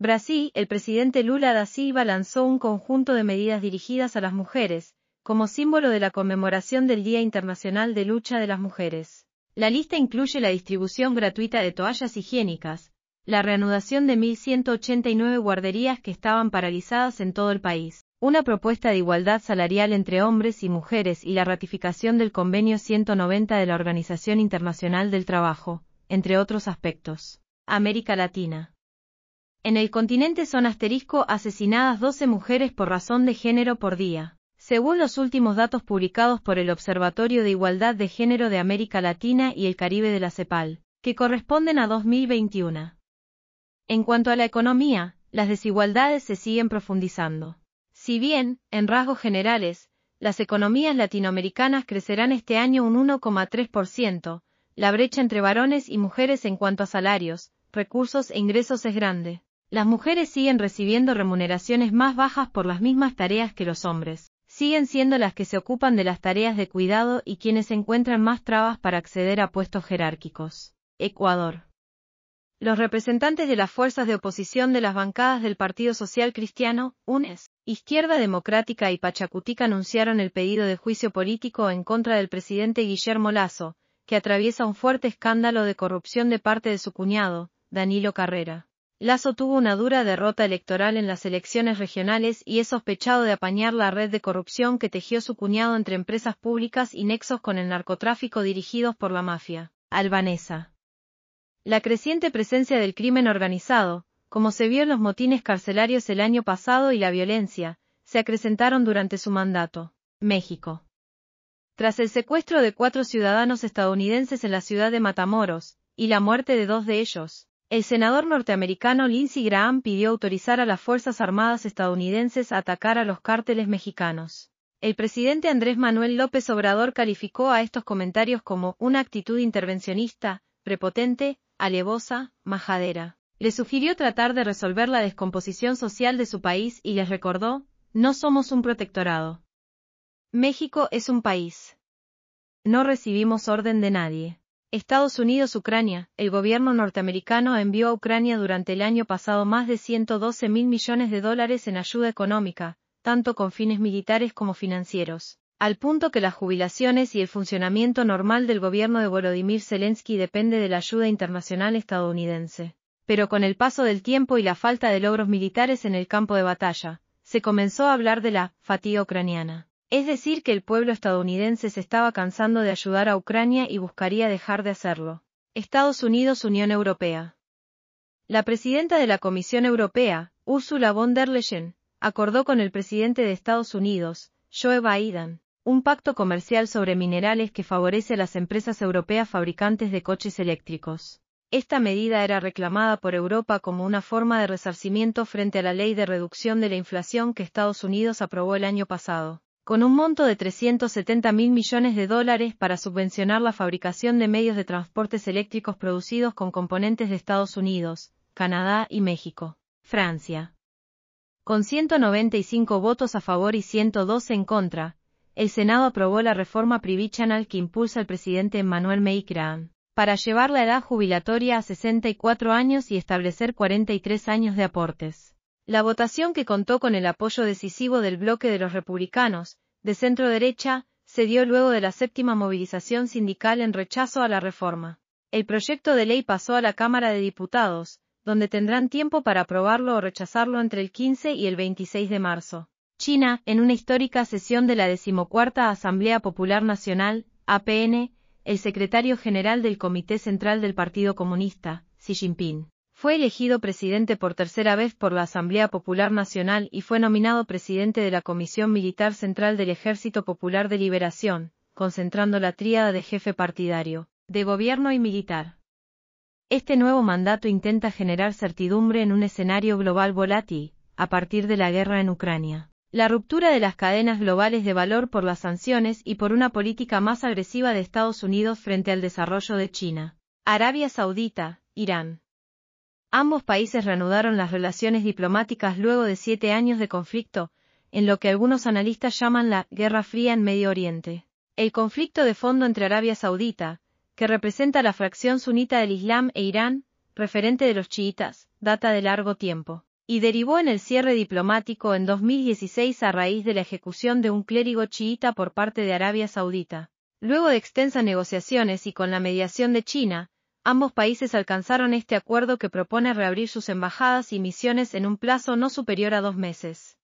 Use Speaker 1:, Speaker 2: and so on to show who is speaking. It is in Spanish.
Speaker 1: Brasil, el presidente Lula da Silva lanzó un conjunto de medidas dirigidas a las mujeres, como símbolo de la conmemoración del Día Internacional de Lucha de las Mujeres. La lista incluye la distribución gratuita de toallas higiénicas, la reanudación de 1.189 guarderías que estaban paralizadas en todo el país, una propuesta de igualdad salarial entre hombres y mujeres y la ratificación del Convenio 190 de la Organización Internacional del Trabajo, entre otros aspectos. América Latina. En el continente son asterisco asesinadas 12 mujeres por razón de género por día. Según los últimos datos publicados por el Observatorio de Igualdad de Género de América Latina y el Caribe de la CEPAL, que corresponden a 2021. En cuanto a la economía, las desigualdades se siguen profundizando. Si bien, en rasgos generales, las economías latinoamericanas crecerán este año un 1,3%, la brecha entre varones y mujeres en cuanto a salarios, recursos e ingresos es grande las mujeres siguen recibiendo remuneraciones más bajas por las mismas tareas que los hombres. Siguen siendo las que se ocupan de las tareas de cuidado y quienes encuentran más trabas para acceder a puestos jerárquicos. Ecuador. Los representantes de las fuerzas de oposición de las bancadas del Partido Social Cristiano, UNES, Izquierda Democrática y Pachacutic anunciaron el pedido de juicio político en contra del presidente Guillermo Lazo, que atraviesa un fuerte escándalo de corrupción de parte de su cuñado, Danilo Carrera. Lazo tuvo una dura derrota electoral en las elecciones regionales y es sospechado de apañar la red de corrupción que tejió su cuñado entre empresas públicas y nexos con el narcotráfico dirigidos por la mafia albanesa. La creciente presencia del crimen organizado, como se vio en los motines carcelarios el año pasado y la violencia, se acrecentaron durante su mandato. México. Tras el secuestro de cuatro ciudadanos estadounidenses en la ciudad de Matamoros, y la muerte de dos de ellos, el senador norteamericano Lindsey Graham pidió autorizar a las Fuerzas Armadas estadounidenses a atacar a los cárteles mexicanos. El presidente Andrés Manuel López Obrador calificó a estos comentarios como una actitud intervencionista, prepotente, alevosa, majadera. Le sugirió tratar de resolver la descomposición social de su país y les recordó, no somos un protectorado. México es un país. No recibimos orden de nadie. Estados Unidos-Ucrania, el gobierno norteamericano envió a Ucrania durante el año pasado más de 112 mil millones de dólares en ayuda económica, tanto con fines militares como financieros, al punto que las jubilaciones y el funcionamiento normal del gobierno de Volodymyr Zelensky depende de la ayuda internacional estadounidense. Pero con el paso del tiempo y la falta de logros militares en el campo de batalla, se comenzó a hablar de la fatiga ucraniana. Es decir, que el pueblo estadounidense se estaba cansando de ayudar a Ucrania y buscaría dejar de hacerlo. Estados Unidos-Unión Europea. La presidenta de la Comisión Europea, Ursula von der Leyen, acordó con el presidente de Estados Unidos, Joe Biden, un pacto comercial sobre minerales que favorece a las empresas europeas fabricantes de coches eléctricos. Esta medida era reclamada por Europa como una forma de resarcimiento frente a la ley de reducción de la inflación que Estados Unidos aprobó el año pasado con un monto de 370 mil millones de dólares para subvencionar la fabricación de medios de transportes eléctricos producidos con componentes de Estados Unidos, Canadá y México. Francia. Con 195 votos a favor y 112 en contra, el Senado aprobó la reforma privichanal que impulsa el presidente Emmanuel Macron, para llevar la edad jubilatoria a 64 años y establecer 43 años de aportes. La votación que contó con el apoyo decisivo del bloque de los republicanos, de centro derecha, se dio luego de la séptima movilización sindical en rechazo a la reforma. El proyecto de ley pasó a la Cámara de Diputados, donde tendrán tiempo para aprobarlo o rechazarlo entre el 15 y el 26 de marzo. China, en una histórica sesión de la decimocuarta Asamblea Popular Nacional, APN, el secretario general del Comité Central del Partido Comunista, Xi Jinping, fue elegido presidente por tercera vez por la Asamblea Popular Nacional y fue nominado presidente de la Comisión Militar Central del Ejército Popular de Liberación, concentrando la tríada de jefe partidario, de gobierno y militar. Este nuevo mandato intenta generar certidumbre en un escenario global volátil, a partir de la guerra en Ucrania. La ruptura de las cadenas globales de valor por las sanciones y por una política más agresiva de Estados Unidos frente al desarrollo de China. Arabia Saudita, Irán. Ambos países reanudaron las relaciones diplomáticas luego de siete años de conflicto, en lo que algunos analistas llaman la Guerra Fría en Medio Oriente. El conflicto de fondo entre Arabia Saudita, que representa la fracción sunita del Islam, e Irán, referente de los chiitas, data de largo tiempo. y derivó en el cierre diplomático en 2016 a raíz de la ejecución de un clérigo chiita por parte de Arabia Saudita. Luego de extensas negociaciones y con la mediación de China, ambos países alcanzaron este acuerdo que propone reabrir sus embajadas y misiones en un plazo no superior a dos meses.